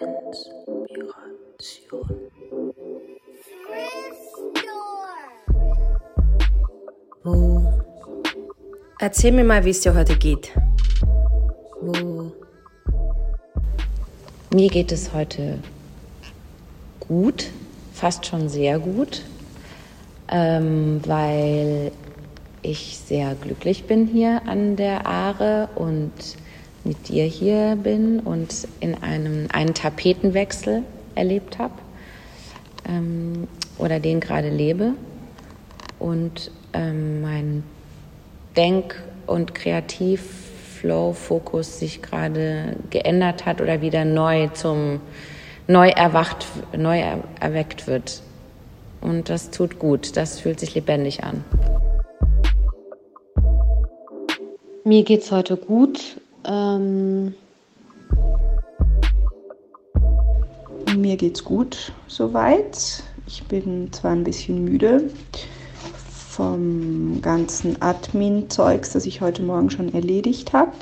Inspiration. Wo? Erzähl mir mal, wie es dir heute geht. Wo? Mir geht es heute gut, fast schon sehr gut, ähm, weil ich sehr glücklich bin hier an der Aare und mit dir hier bin und in einem einen Tapetenwechsel erlebt habe ähm, oder den gerade lebe und ähm, mein Denk- und Kreativflow-Fokus sich gerade geändert hat oder wieder neu zum neu erwacht, neu erweckt wird. Und das tut gut, das fühlt sich lebendig an. Mir geht's heute gut. Ähm Mir geht's gut soweit. Ich bin zwar ein bisschen müde vom ganzen Admin-Zeugs, das ich heute Morgen schon erledigt habe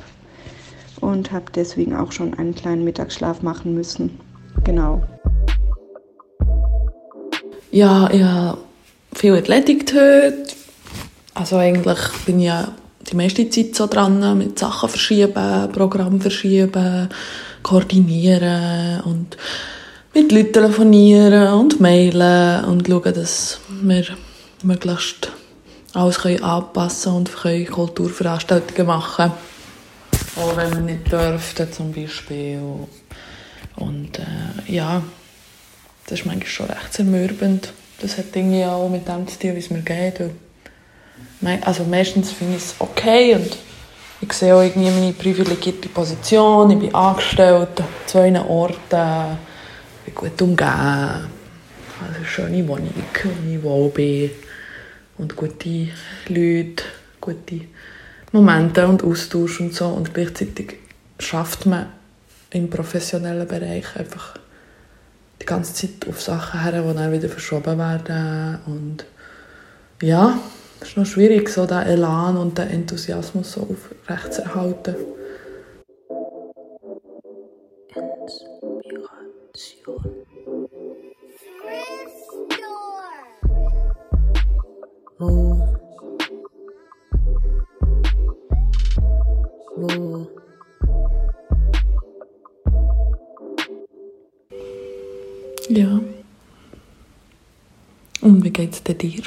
und habe deswegen auch schon einen kleinen Mittagsschlaf machen müssen. Genau. Ja, ich habe viel erledigt heute. Also eigentlich bin ich ja die meiste Zeit so dran mit Sachen verschieben, Programm verschieben, koordinieren und mit Leuten telefonieren und mailen und schauen, dass wir möglichst alles können anpassen und können Kulturveranstaltungen machen Auch wenn wir nicht dürften, zum Beispiel. Und äh, ja, das ist manchmal schon recht zermürbend. Das hat irgendwie auch mit dem zu tun, wie es mir geht. Also meistens finde ich es okay und ich sehe auch irgendwie meine privilegierte Position. Ich bin angestellt an zwei Orten, bin gut umgeben, also eine schöne Wohnung, wo ich wohl bin und gute Leute, gute Momente und Austausch und so. Und gleichzeitig schafft man im professionellen Bereich einfach die ganze Zeit auf Sachen her, die dann wieder verschoben werden. Und ja, es ist noch schwierig, so den Elan und den Enthusiasmus so aufrechtzuerhalten. Inspiration. Wo? Wo? Ja. Und wie geht's dir?